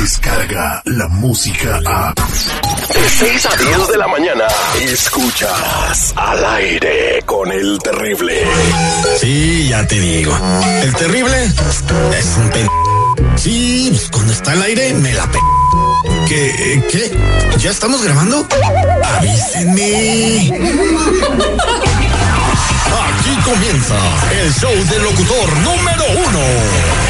Llega la música a... De 6 a 10 de la mañana. Escuchas al aire con el terrible. Sí, ya te digo. El terrible es un pe... Sí, cuando está al aire me la pe... ¿Qué? ¿Qué? ¿Ya estamos grabando? Avísenme. Aquí comienza el show del locutor número uno.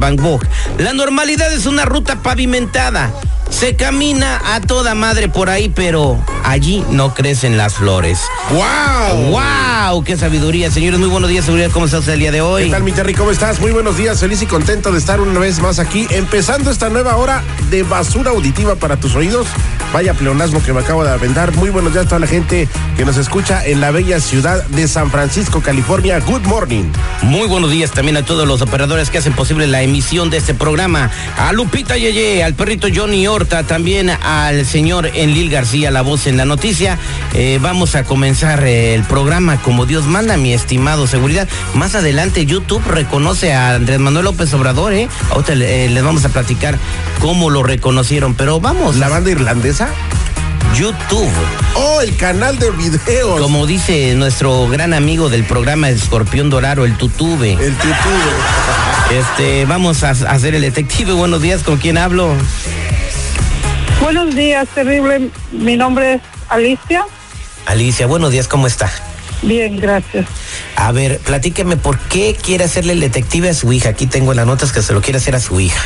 La normalidad es una ruta pavimentada. Se camina a toda madre por ahí, pero allí no crecen las flores. ¡Wow! ¡Wow! ¡Qué sabiduría! Señores, muy buenos días, seguridad. ¿Cómo está usted el día de ¿Qué hoy? tal, mi Terry? ¿Cómo estás? Muy buenos días. Feliz y contento de estar una vez más aquí, empezando esta nueva hora de basura auditiva para tus oídos. Vaya pleonasmo que me acabo de aventar. Muy buenos días a toda la gente que nos escucha en la bella ciudad de San Francisco, California. Good morning. Muy buenos días también a todos los operadores que hacen posible la emisión de este programa. A Lupita Yeye, al perrito Johnny También al señor Enlil García, la voz en la noticia. Eh, vamos a comenzar eh, el programa como Dios manda, mi estimado seguridad. Más adelante YouTube reconoce a Andrés Manuel López Obrador, ¿eh? Ahorita eh, les vamos a platicar cómo lo reconocieron, pero vamos. ¿La banda irlandesa? YouTube. Oh, el canal de videos. Como dice nuestro gran amigo del programa Escorpión Dorado, el Tutube. El YouTube. Este, vamos a, a hacer el detective. Buenos días, ¿con quién hablo? Buenos días, terrible. Mi nombre es Alicia. Alicia, buenos días, ¿cómo está? Bien, gracias. A ver, platíqueme por qué quiere hacerle el detective a su hija. Aquí tengo las notas que se lo quiere hacer a su hija.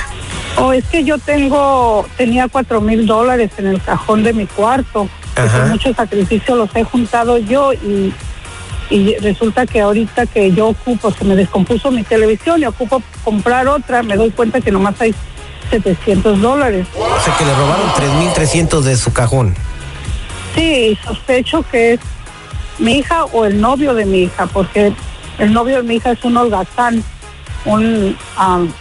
Oh, es que yo tengo, tenía cuatro mil dólares en el cajón de mi cuarto. Con mucho sacrificio los he juntado yo y, y resulta que ahorita que yo ocupo, se me descompuso mi televisión y ocupo comprar otra, me doy cuenta que nomás hay 700 dólares. O sea, que le robaron 3.300 de su cajón. Sí, sospecho que es mi hija o el novio de mi hija, porque el novio de mi hija es un holgazán, un, am,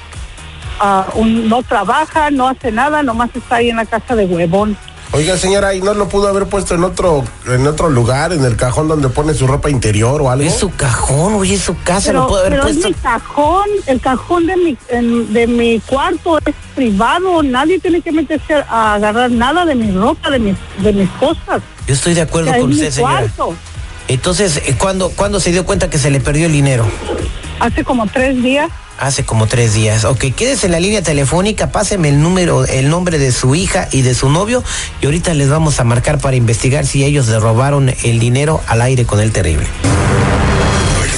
ah, un no trabaja, no hace nada, nomás está ahí en la casa de huevón. Oiga, señora, ¿y no lo pudo haber puesto en otro, en otro lugar, en el cajón donde pone su ropa interior o algo? Es su cajón, oye, es su casa, Pero, lo puede haber pero es puesto. mi cajón, el cajón de mi, en- de mi cuarto es privado, nadie tiene que meterse a agarrar nada de mi ropa, de mis, de mis cosas. Yo estoy de O acuerdo sea, con es usted, mi señora. cuarto. Entonces, eh, ¿cuándo, ¿cuándo se dio cuenta que se le perdió el dinero? Hace como tres días. Hace como tres días. Ok, quédese en la línea telefónica, páseme el número, el nombre de su hija y de su novio y ahorita les vamos a marcar para investigar si ellos le robaron el dinero al aire con el terrible.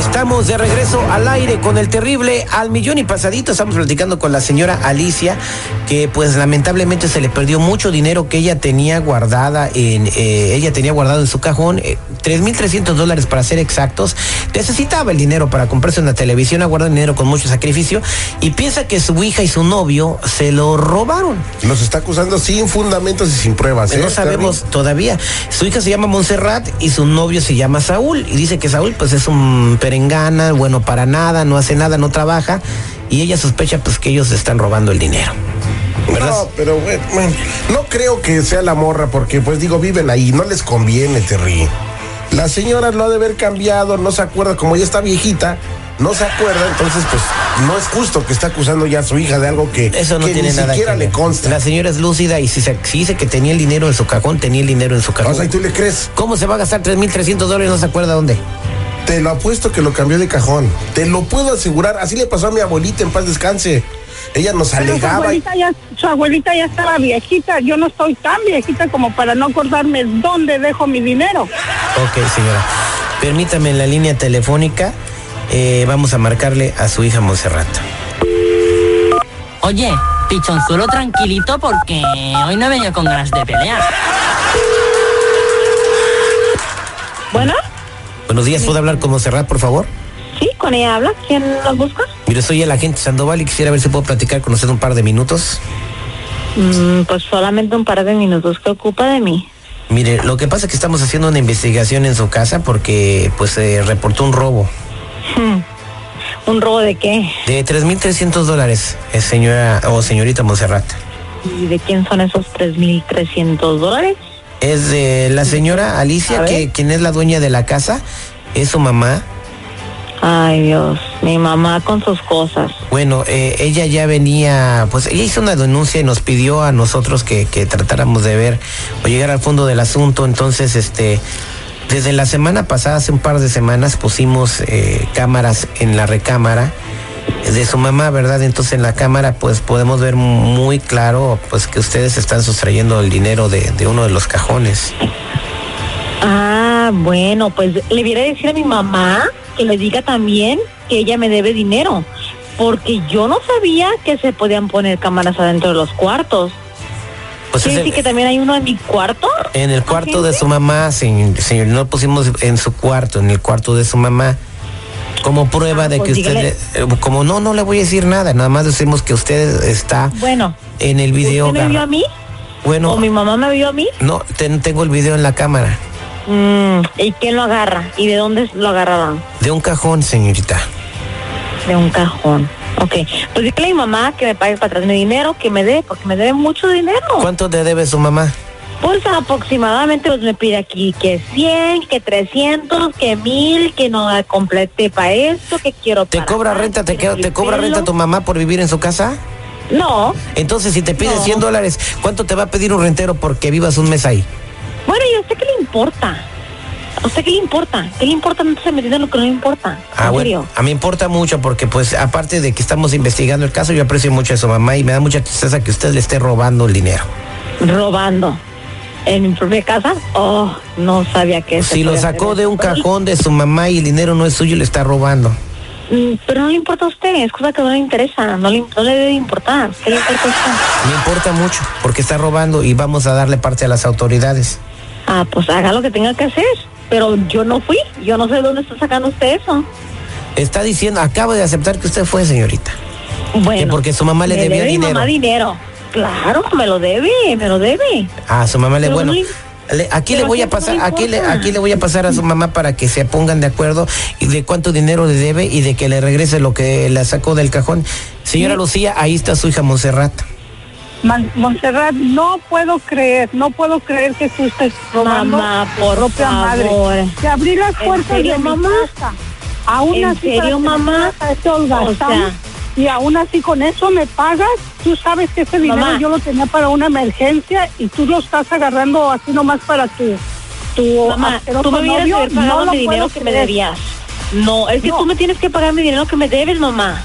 Estamos de regreso al aire con el terrible al millón y pasadito. Estamos platicando con la señora Alicia, que pues lamentablemente se le perdió mucho dinero que ella tenía guardada en, eh, ella tenía guardado en su cajón, eh, 3.300 dólares para ser exactos. Necesitaba el dinero para comprarse una televisión, ha guardado dinero con mucho sacrificio y piensa que su hija y su novio se lo robaron. Los está acusando sin fundamentos y sin pruebas. ¿eh, No sabemos todavía. Su hija se llama Montserrat y su novio se llama Saúl. Y dice que Saúl pues es un perengana, bueno para nada, no hace nada, no trabaja. Y ella sospecha pues que ellos están robando el dinero. No, pero bueno, no creo que sea la morra porque pues digo, viven ahí, no les conviene, Terry. La señora lo ha de haber cambiado, no se acuerda, como ya está viejita, no se acuerda, entonces pues no es justo que está acusando ya a su hija de algo que, Eso no que tiene ni nada siquiera que le consta. La señora es lúcida y si, se, si dice que tenía el dinero en su cajón, tenía el dinero en su cajón. O sea, ¿y tú le crees? ¿Cómo se va a gastar 3.300 dólares? No se acuerda dónde. Te lo apuesto que lo cambió de cajón. Te lo puedo asegurar. Así le pasó a mi abuelita en paz descanse. Ella nos Pero su alegaba. y- abuelita, ya, su abuelita ya estaba viejita. Yo no estoy tan viejita como para no acordarme dónde dejo mi dinero. Ok, señora. Permítame en la línea telefónica. eh, vamos a marcarle a su hija Montserrat. Oye, pichonzuelo tranquilito porque hoy no he venido con ganas de pelear. Bueno, Buenos días, ¿puedo hablar con Montserrat, por favor? sí, con ella habla. ¿Quién nos busca? Mire, soy el agente Sandoval y quisiera ver si puedo platicar con usted un par de minutos. Mm, pues solamente un par de minutos que ocupa de mí. Mire, lo que pasa es que estamos haciendo una investigación en su casa porque pues se reportó un robo ¿Un robo de qué? de 3.300 dólares, eh, señora o señorita Montserrat. ¿Y de quién son esos 3.300 dólares? Es de la señora Alicia, que quien es la dueña de la casa, es su mamá. Ay, Dios, mi mamá con sus cosas. Bueno, eh, ella ya venía, pues ella hizo una denuncia y nos pidió a nosotros que, que tratáramos de ver o llegar al fondo del asunto. Entonces, este, desde la semana pasada, hace un par de semanas, pusimos eh, cámaras en la recámara de su mamá, ¿verdad? Entonces en la cámara, pues podemos ver muy claro, pues que ustedes están sustrayendo el dinero de, de uno de los cajones. Ah, bueno, pues le voy a decir a mi mamá que le diga también que ella me debe dinero. Porque yo no sabía que se podían poner cámaras adentro de los cuartos. Pues ¿Quiere decir que también hay uno en mi cuarto? En el cuarto de su mamá, señor, señor, no pusimos en su cuarto, en el cuarto de su mamá. Como prueba Ah, de pues que usted, dígale. le- eh, como no, no le voy a decir nada, nada más decimos que usted está Bueno, en el video. ¿usted me vio a mí? Bueno, ¿O mi mamá me vio a mí? no, ten- tengo el video en la cámara. Mm, ¿Y quién lo agarra? ¿Y de dónde lo agarraban? De un cajón, señorita. De un cajón. Ok, pues dígale a mi mamá que me pague para atrás mi dinero, que me dé, porque me debe mucho dinero. ¿Cuánto te debe su mamá? Pues aproximadamente pues me pide aquí que 100, que 300, que 1000, que no complete para esto, que quiero ¿Te cobra renta, te, queda- te cobra pelo. renta tu mamá por vivir en su casa? No. Entonces, si te pide No. 100 dólares, ¿cuánto te va a pedir un rentero porque vivas un mes ahí? Bueno, ¿y a usted qué le importa? ¿A usted qué le importa? ¿Qué le importa? No se metiendo en lo que no le importa. Ah, en bueno, a mí importa mucho porque pues aparte de que estamos investigando el caso, yo aprecio mucho a su mamá y me da mucha tristeza que usted le esté robando el dinero. Robando. ¿En mi propia casa? Oh, no sabía que se Si lo sacó de un cajón de su mamá y el dinero no es suyo, le está robando. Mm, Pero no le importa a usted, es cosa que no le interesa, no le, no le debe importar. ¿Qué le importa a usted? Me importa mucho porque está robando y vamos a darle parte a las autoridades. Ah, pues haga lo que tenga que hacer. Pero yo no fui, yo no sé de dónde está sacando usted eso. Está diciendo, acabo de aceptar que usted fue, señorita. Bueno, Que porque su mamá le debía debe mi dinero. mamá dinero. Claro, me lo debe, me lo debe. Ah, su mamá le, Pero bueno. no le- aquí le voy a ¿a quién pasar, no aquí le, aquí le voy a pasar a su mamá para que se pongan de acuerdo y de cuánto dinero le debe y de que le regrese lo que le sacó del cajón. Señora Lucía, ahí está su hija Montserrat. Man- Montserrat, no puedo creer, no puedo creer que tú estés robando Mamá, por propia favor. madre. Te abrí las ¿En puertas serio, de mi mamá? Aún ¿En así, serio, mamá? holgazán, O sea- y aún así con eso me pagas. Tú sabes que ese dinero Mamá. yo lo tenía para una emergencia y tú lo estás agarrando así nomás para tu, tu Mamá, tú me hubieras novio. haber pagado No lo mi dinero que me debías. No, es que No. tú me tienes que pagar mi dinero que me debes, mamá.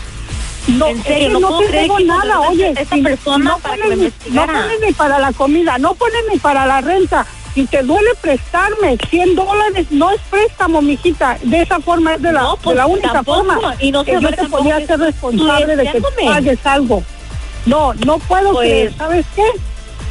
No, En serio, que no puedo creer que nada, oye. esta si- persona no para que pones me ni- investigara. No pones ni para la comida, no pones ni para la renta. Si te duele prestarme 100 dólares, no es préstamo, mijita. De esa forma es de la, No, de pues, la única tampoco, forma y no que se yo ve te tampoco podía que hacer responsable de que pagues algo. No, no puedo Pues- creer. ¿Sabes qué?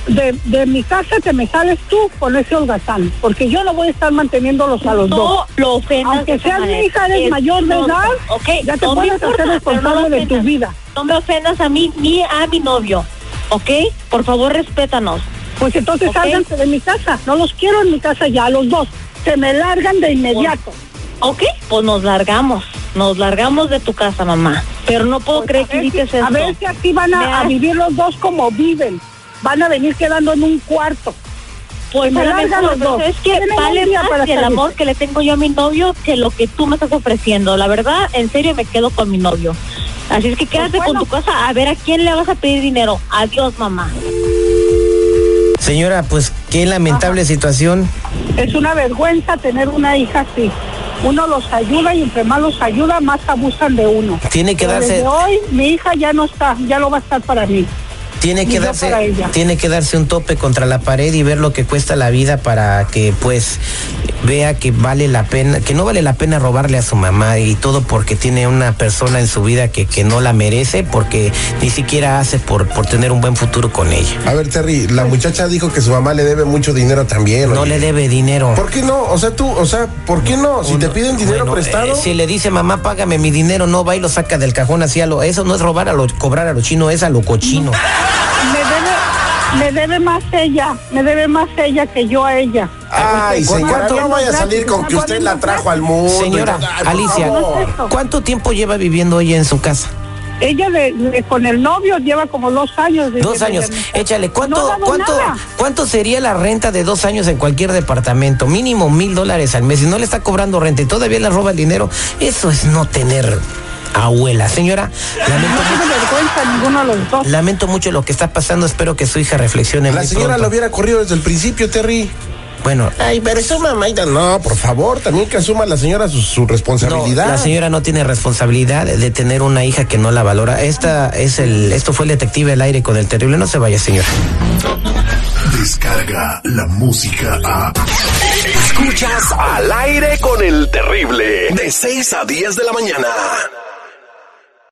De, de mi casa te me sales tú con ese holgazán, porque yo no voy a estar manteniéndolos a los no dos. lo. Aunque seas mi hija, eres Es mayor de edad, Ok, ya te no puedes importa, hacer responsable de tu vida. No me ofendas a mí ni a mi novio, ¿ok? Por favor, respétanos. Pues entonces Ok. sálganse de mi casa. No los quiero en mi casa ya, los dos. Se me largan de inmediato. Ok, pues nos largamos. Nos largamos de tu casa, mamá. Pero no puedo Pues creer que dices si- eso. A ver si así van Me a, vivir los dos como viven. Van a venir quedando en un cuarto. Pues me lo largan mejor, los dos. es que vale para más el amor que le tengo yo a mi novio que lo que tú me estás ofreciendo. La verdad, en serio, me quedo con mi novio. Así es que quédate bueno. con tu casa a ver a quién le vas a pedir dinero. Adiós, mamá. Señora, pues qué lamentable situación. Es una vergüenza tener una hija así. Uno los ayuda y entre más los ayuda, más abusan de uno. Tiene que Pero darse- Desde hoy mi hija ya no está, ya no va a estar para mí. Tiene que darse, tiene que darse un tope contra la pared y ver lo que cuesta la vida para que pues vea que vale la pena, que no vale la pena robarle a su mamá y todo porque tiene una persona en su vida que, que no la merece porque ni siquiera hace por, por tener un buen futuro con ella. A ver, Terry, la muchacha dijo que su mamá le debe mucho dinero también. No oye. le debe dinero. ¿Por qué no? O sea, tú, o sea, ¿por qué no? Si te piden dinero Bueno, prestado. eh, si le dice mamá, págame mi dinero, no va y lo saca del cajón así a lo. Eso no es robar a lo, cobrar a lo chino, es a lo cochino. me debe más ella, me debe más ella que yo a ella. Ay, señora, no vaya a salir con que usted la trajo al mundo. Señora, Alicia. ¿cuánto tiempo lleva viviendo ella en su casa? Ella de, de- con el novio lleva como dos años. Dos años. Échale, ¿cuánto, cuánto, nada. cuánto sería la renta de dos años en cualquier departamento? Mínimo mil dólares al mes. Y no le está cobrando renta y todavía le roba el dinero. Eso es no tener abuela. Señora, lamento, No tiene vergüenza ninguno de los dos. lamento mucho lo que está pasando. Espero que su hija reflexione. La muy señora pronto. lo hubiera corrido desde el principio, Terry. Bueno, Ay, pero eso mamá. No, por favor, también que asuma la señora su, su No, responsabilidad. la señora no tiene responsabilidad de tener una hija que no la valora. Esta es el, esto fue el detective al aire con el terrible. No se vaya, señora. Descarga la música a. Escuchas al aire con el terrible. De 6 a 10 de la mañana.